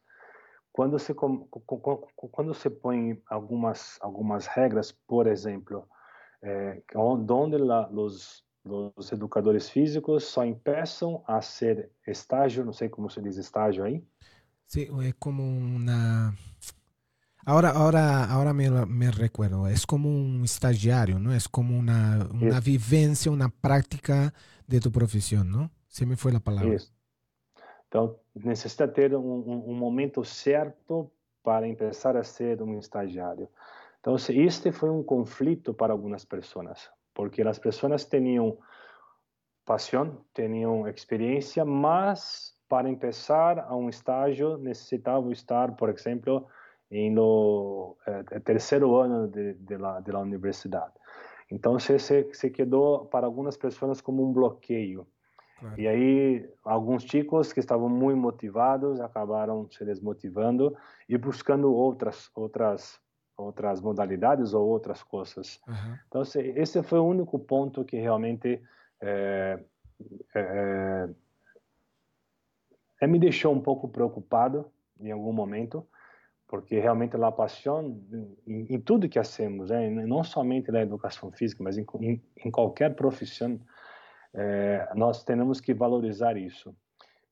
quando se quando se põe algumas algumas regras, por exemplo, é, onde la, os os educadores físicos só começam a ser estágio, não sei como se diz estágio aí. Sí, é como uma Ahora, ahora, ahora me, me, recuerdo, es como un estagiario, ¿no? Es como una, una vivencia, una práctica de tu profesión, ¿no? Se me foi a palavra. Isso. Então, necessita ter um, um, momento certo para começar a ser um estagiário. Então, este foi um conflito para algumas pessoas, porque as pessoas tinham paixão, tinham experiência, mas para começar a um estágio necessitavam estar, por exemplo, em no é, terceiro ano de, de, la, de la universidade. Então, se, se, se quedou para algumas pessoas como um bloqueio. Claro. E aí, alguns chicos que estavam muito motivados acabaram se desmotivando e buscando outras outras outras modalidades ou outras coisas. Uhum. Então, esse foi o único ponto que realmente é, é, é, me deixou um pouco preocupado em algum momento, porque realmente a paixão em, em, tudo que hacemos, é, não somente na educação física, mas em, em, em qualquer profissão, é, nós temos que valorizar isso.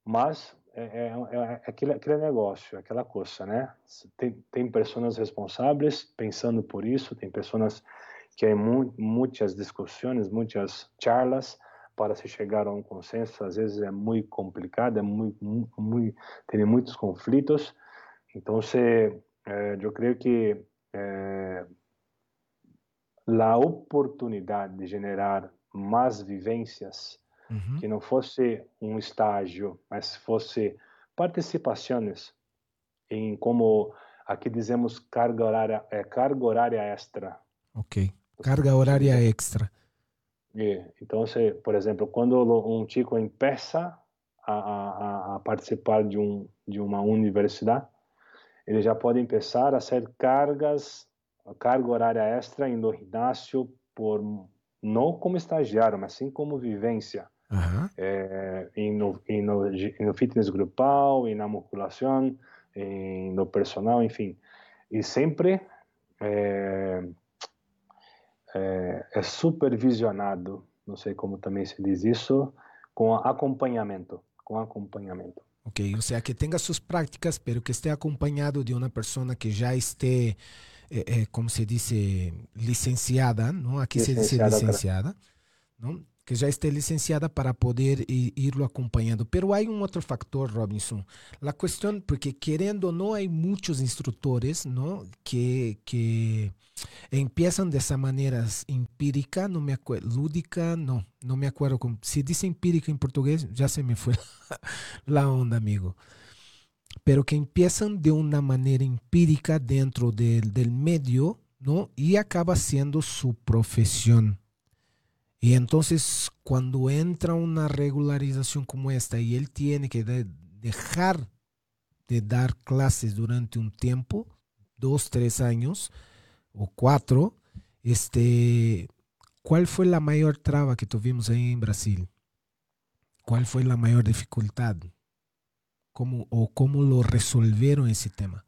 Mas é, é, é, é aquele, aquele negócio, aquela coisa, né? Tem, tem pessoas responsáveis pensando por isso, tem pessoas que há mu muitas discussões, muitas charlas para se chegar a um consenso, às vezes é muito complicado, é muito, muito, tem muitos conflitos, então, eh, eu creio que a oportunidade de generar mais vivências, uhum. que não fosse um estágio, mas fosse participações em como aqui dizemos carga horária, é, carga horária extra. Ok, carga horária extra. É, então, se, por exemplo, quando um chico empieza a, a, a participar de, um, de uma universidade, ele já pode começar a fazer cargas, carga horária extra no ginásio por não como estagiário, mas sim como vivência. E, no, e, no, no fitness grupal, e na musculação, e no personal, enfim. E sempre é, é, é supervisionado, não sei como também se diz isso, com acompanhamento, com acompanhamento. Ok, o sea, que tenga sus prácticas, pero que esté acompañado de una persona que ya esté, eh, eh, como se dice, licenciada, ¿no? Aquí licenciada, se dice licenciada, ¿no? Que já esteja licenciada para poder ir, irlo acompanhando. Pero há um outro factor, Robinson. A questão, porque querendo ou não, há muitos instrutores que, que empiezan dessa maneira empírica, não me acuerdo, lúdica, não, não me acuerdo como. Se empírica em português, já se me foi a onda, amigo. Pero que empiezan de uma maneira empírica dentro del, medio, ¿no? Y acaba sendo su profesión. Y entonces cuando entra una regularización como esta y él tiene que de dejar de dar clases durante un tiempo, dos, tres años o cuatro, este, ¿cuál fue la mayor traba que tuvimos ahí en Brasil? ¿Cuál fue la mayor dificultad? ¿Cómo, ¿O cómo lo resolvieron ese tema?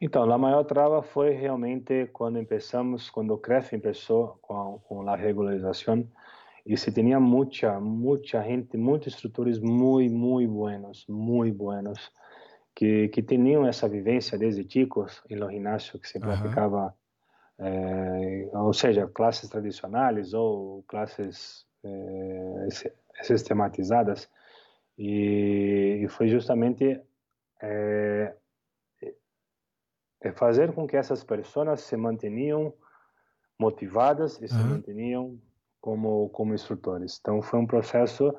Então, a maior trava foi realmente quando começamos, quando o CREF começou com, com a regularização e se tinha muita, muita gente, muitos instrutores muito, muito buenos, muito buenos, que, que tinham essa vivência desde chicos no ginásio que se praticava, eh, ou seja, classes tradicionais ou classes eh, sistematizadas. E, e foi justamente eh, é fazer com que essas pessoas se mantenham motivadas e uhum. se mantenham como como instrutores. Então foi um processo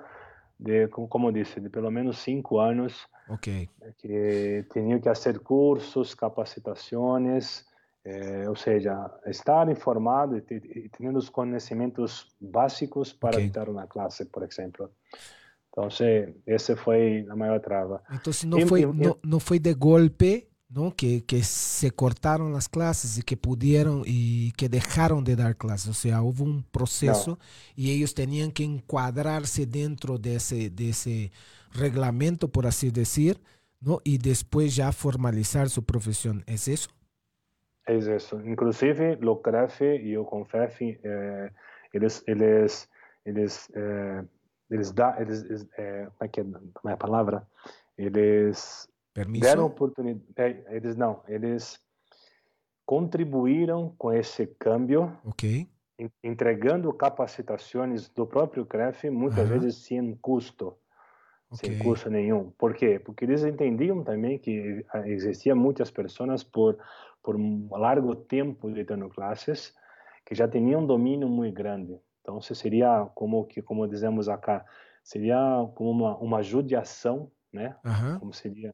de, como disse, de pelo menos cinco anos, okay. que tinham que fazer cursos, capacitações, eh, ou seja, estar informado e, e tendo os conhecimentos básicos para okay. estar na classe, por exemplo. Então, esse foi a maior trava. Então, não, foi, não, não foi de golpe ¿no? Que, que se cortaron las clases y que pudieron y que dejaron de dar clases. O sea, hubo un proceso no. y ellos tenían que encuadrarse dentro de ese, de ese reglamento, por así decir, ¿no? Y después ya formalizar su profesión. ¿Es eso? Es eso. Inclusive, lo CREF y o CONFEF, eh, eles, eles, eles, eh, eles, da, eles, eh, como é que é a palavra? Eles Permisso? deram oportunidade, eles não, eles contribuíram com esse câmbio, Ok. entregando capacitações do próprio CREF, muitas Aham. vezes sem custo, sem Ok. custo nenhum. Por quê? Porque eles entendiam também que ah, existia muitas pessoas por por um largo tempo de dando classes que já tinham um domínio muito grande. Então, se seria como que como dizemos acá, seria como uma uma judiação, né? Ajá. Como seria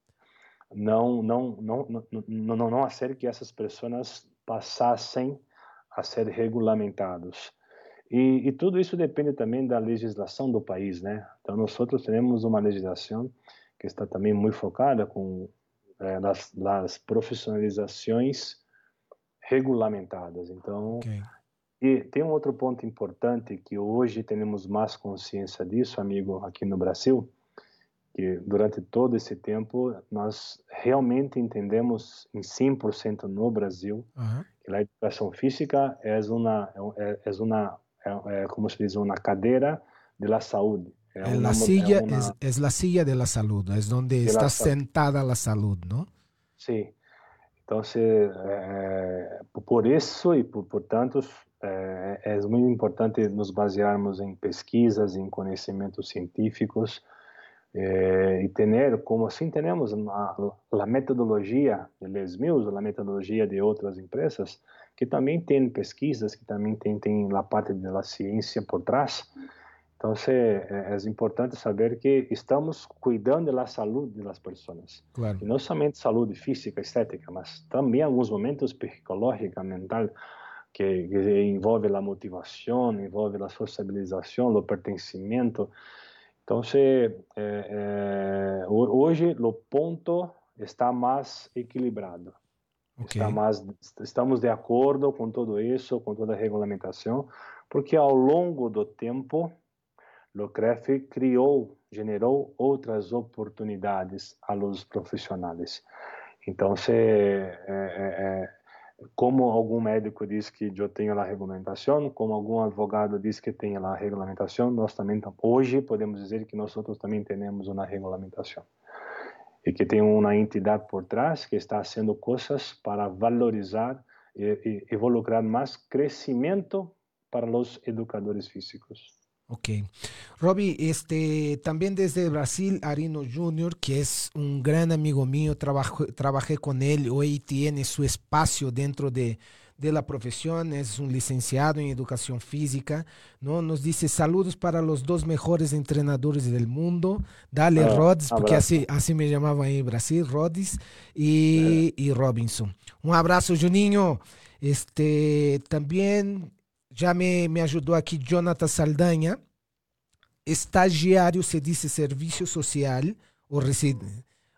não não não não não, não, hacer que essas pessoas passassem a ser regulamentados. E, e tudo isso depende também da legislação do país, né? Então, nós outros temos uma legislação que está também muito focada com eh, nas, nas profissionalizações regulamentadas. Então, Ok. e tem um outro ponto importante que hoje temos mais consciência disso, amigo, aqui no Brasil, que durante todo esse tempo nós realmente entendemos em 100% no Brasil Ajá. que a educação física é uma é, é uma é, é, como se diz uma cadeira de la saúde. É uma la silla é uma- es, es la silla de la salud, es donde la está sentada la salud, ¿no? Sim. Então, se, é, por isso e por, por tantos, é, é muito importante nos basearmos em pesquisas, em conhecimentos científicos é, e ter, como assim temos a, metodologia de Les Mills, a metodologia de outras empresas, que também tem pesquisas, que também tem, tem a parte da ciência por trás. Então, é, é importante saber que estamos cuidando da saúde das pessoas. Claro. E não somente saúde física, estética, mas também alguns momentos psicológica, mental, que, que envolve a motivação, envolve a socialização, o pertencimento. Então, eh, eh, ho- hoje o ponto está mais equilibrado. Ok. Está estamos de acordo com tudo isso, com toda a regulamentação, porque ao longo do tempo, o CREF criou, generou outras oportunidades a los profissionais. Então, se, é, é, é, como algum médico diz que eu tenho a regulamentação, como algum advogado diz que tem a regulamentação, nós também, tam- hoje, podemos dizer que nós outros também temos uma regulamentação. E que tem uma entidade por trás que está fazendo coisas para valorizar e, e involucrar mais crescimento para os educadores físicos. Ok. Robbie, este, también desde Brasil, Arino Jr., que es un gran amigo mío, trabajo- trabajé con él, hoy tiene su espacio dentro de, de la profesión, es un licenciado en educación física, ¿no? Nos dice saludos para los dos mejores entrenadores del mundo, Dale Ah, Rhodes, porque así, así me llamaban en Brasil, Rhodes y, y Robinson. Un abrazo, Juninho. Este, también já me, me ajudou aqui Jonathan Saldanha, estagiário se diz serviço social ou, resi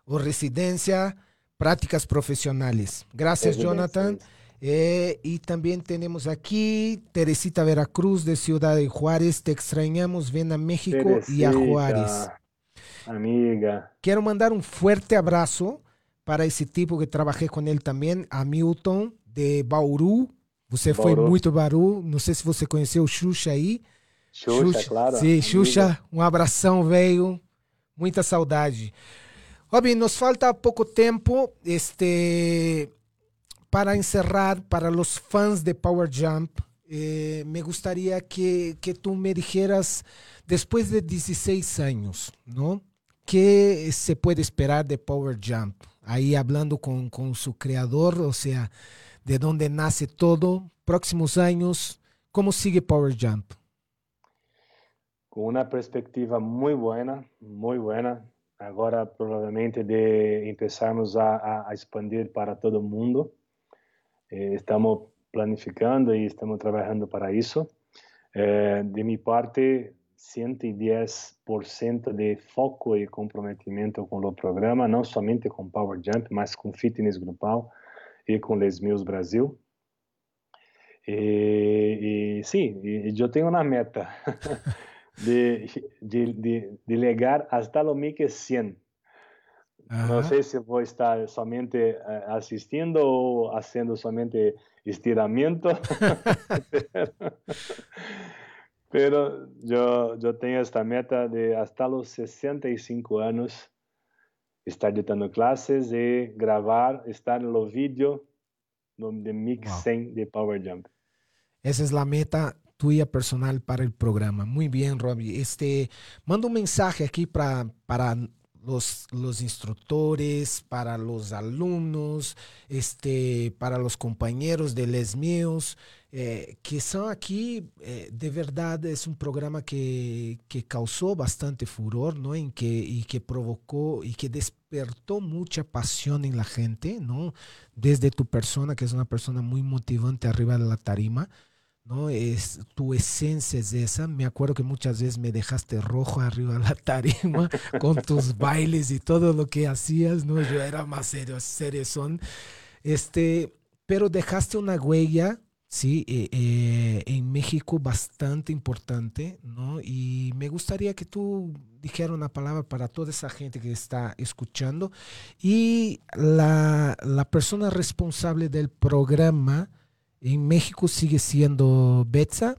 ou residência, práticas profissionais. Graças, Residência, Jonathan. Eh, e também temos aqui Teresita Veracruz, de Ciudad de Juárez. Te extrañamos, ven a México e a Juárez. Amiga, Quero mandar um forte abraço para esse tipo que trabalhei com ele também, a Milton, de Bauru. Você foi Bauru. muito Bauru. Não sei se você conheceu o Xuxa aí. Xuxa, claro. Sim. Xuxa, um abração, velho. Muita saudade. Robin, nos falta pouco tempo este, para encerrar, para os fãs de Power Jump. eh, me gustaría que, que tú me dijeras, después de 16 años, ¿no? ¿Qué se puede esperar de Power Jump? Ahí hablando con, con su creador, o sea, de dónde nace todo, próximos años, ¿cómo sigue Power Jump? com uma perspectiva muito boa, muito boa. Agora, provavelmente, de começarmos a, a, a expandir para todo mundo. Eh, estamos planificando e estamos trabalhando para isso. Eh, de minha parte, 110% de foco e comprometimento com o programa, não somente com Power Jump, mas com fitness grupal e com Les Mills Brasil. E, e sim, eu tenho uma meta de, de, de, de até o 1100. Não sei se vou estar somente eh, assistindo ou fazendo somente estiramento. Pero yo, yo tengo esta meta de hasta los 65 años estar dando clases y grabar, estar en los vídeos de Mix wow. 100 de Power Jump. Esa es la meta tuya personal para el programa. Muy bien, Robbie. Este, mando un mensaje aquí para, para los, los instructores, para los alumnos, este, para los compañeros de Les Míos, eh, que son aquí, eh, de verdad es un programa que, que, causó bastante furor, ¿no? En que, y que provocó y que despertó mucha pasión en la gente, ¿no? Desde tu persona, que es una persona muy motivante arriba de la tarima, ¿no? Es, tu esencia es esa. Me acuerdo que muchas veces me dejaste rojo arriba de la tarima con tus bailes y todo lo que hacías, ¿no? Yo era más serio, serio son. Este, pero dejaste una huella, sí, eh, eh, en México bastante importante, ¿no? Y me gustaría que tú dijeras una palabra para toda esa gente que está escuchando y la, la persona responsable del programa en México sigue siendo Betsa.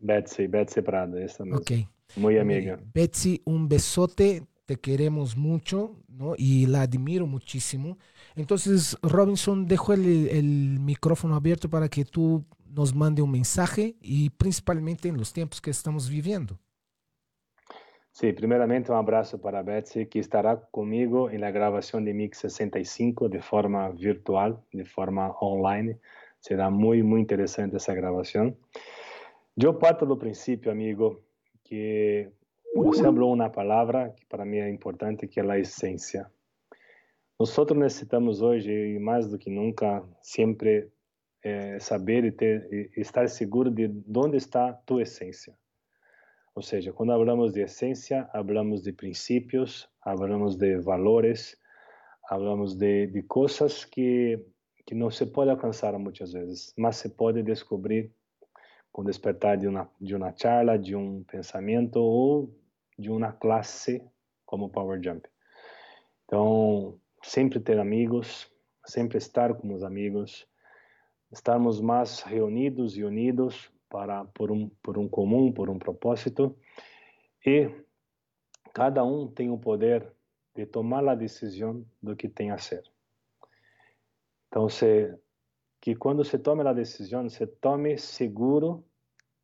Betsy, Betsy Prado, esa misma. Ok. Muy amiga. Betsy, un besote, te queremos mucho, ¿no? Y la admiro muchísimo. Entonces, Robinson, dejo el, el micrófono abierto para que tú nos mande un mensaje y principalmente en los tiempos que estamos viviendo. Sí, primeramente un abrazo para Betsy, que estará conmigo en la grabación de Mix 65 de forma virtual, de forma online. Será muy, muy interesante esa grabación. Yo parto del principio, amigo, que você habló una palabra que para mí es importante, que es la esencia. Nosotros necesitamos hoy, y más do que nunca, siempre eh, saber y, ter, y estar seguro de dónde está tu esencia. Ou seja, quando hablamos de essência, hablamos de princípios, hablamos de valores, hablamos de, de coisas que que não se pode alcançar muitas vezes, mas se pode descobrir com despertar de uma de uma charla, de um pensamento ou de uma classe como Power Jump. Então, sempre ter amigos, sempre estar com os amigos, estarmos mais reunidos e unidos para por um por um comum, por um propósito e cada um tem o poder de tomar a decisão do que tem a ser. Então, se, que quando se tome a decisão, se tome seguro,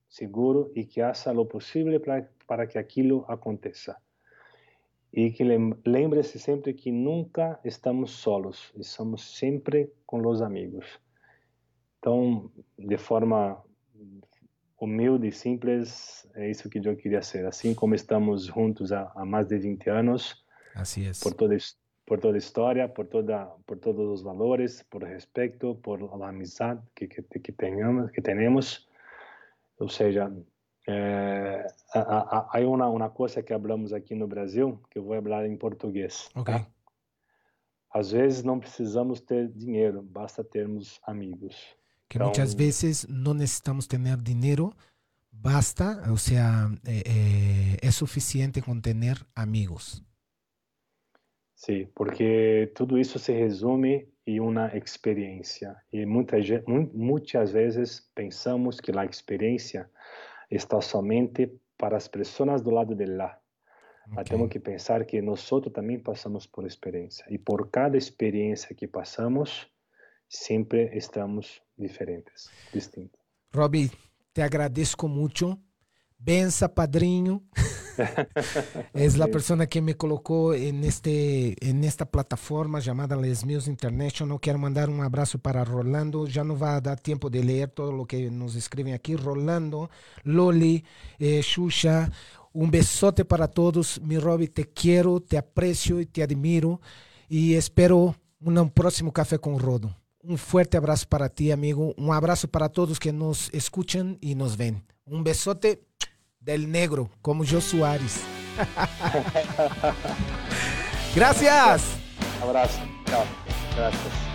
seguro e que faça o possível para, para que aquilo aconteça. E que lembre-se sempre que nunca estamos solos, estamos sempre com os amigos. Então, de forma humilde e simples, é isso que eu queria ser. Assim como estamos juntos há, há mais de 20 anos, assim é. por toda por toda a história, por toda, por todos os valores, por respeito, por a amizade que que, que tenhamos, que temos. Ou seja, é, há uma uma coisa que falamos aqui no Brasil que eu vou falar em português. Tá? Às vezes não precisamos ter dinheiro, basta termos amigos. Que então, muitas vezes não necessitamos ter dinheiro, basta, ou seja, é, é, é suficiente com ter amigos. Sí, porque todo eso se resume en una experiencia. Y muchas, muchas veces pensamos que la experiencia está somente para las personas do lado del la. Okay. Tenemos que pensar que nosotros también pasamos por experiencia. Y por cada experiencia que pasamos, siempre estamos diferentes, distintos. Robbie, te agradezco mucho. Bença, padrinho. es la persona que me colocó en, este, en esta plataforma llamada Les Mills International. Quiero mandar un abrazo para Rolando. Ya no va a dar tiempo de leer todo lo que nos escriben aquí. Rolando, Loli, eh, Shusha. Un besote para todos. Mi Robbie, te quiero, te aprecio y te admiro. Y espero un próximo café con Rodo. Un fuerte abrazo para ti, amigo. Un abrazo para todos que nos escuchan y nos ven. Un besote del negro, como yo Suárez. Gracias. Abrazo. Gracias.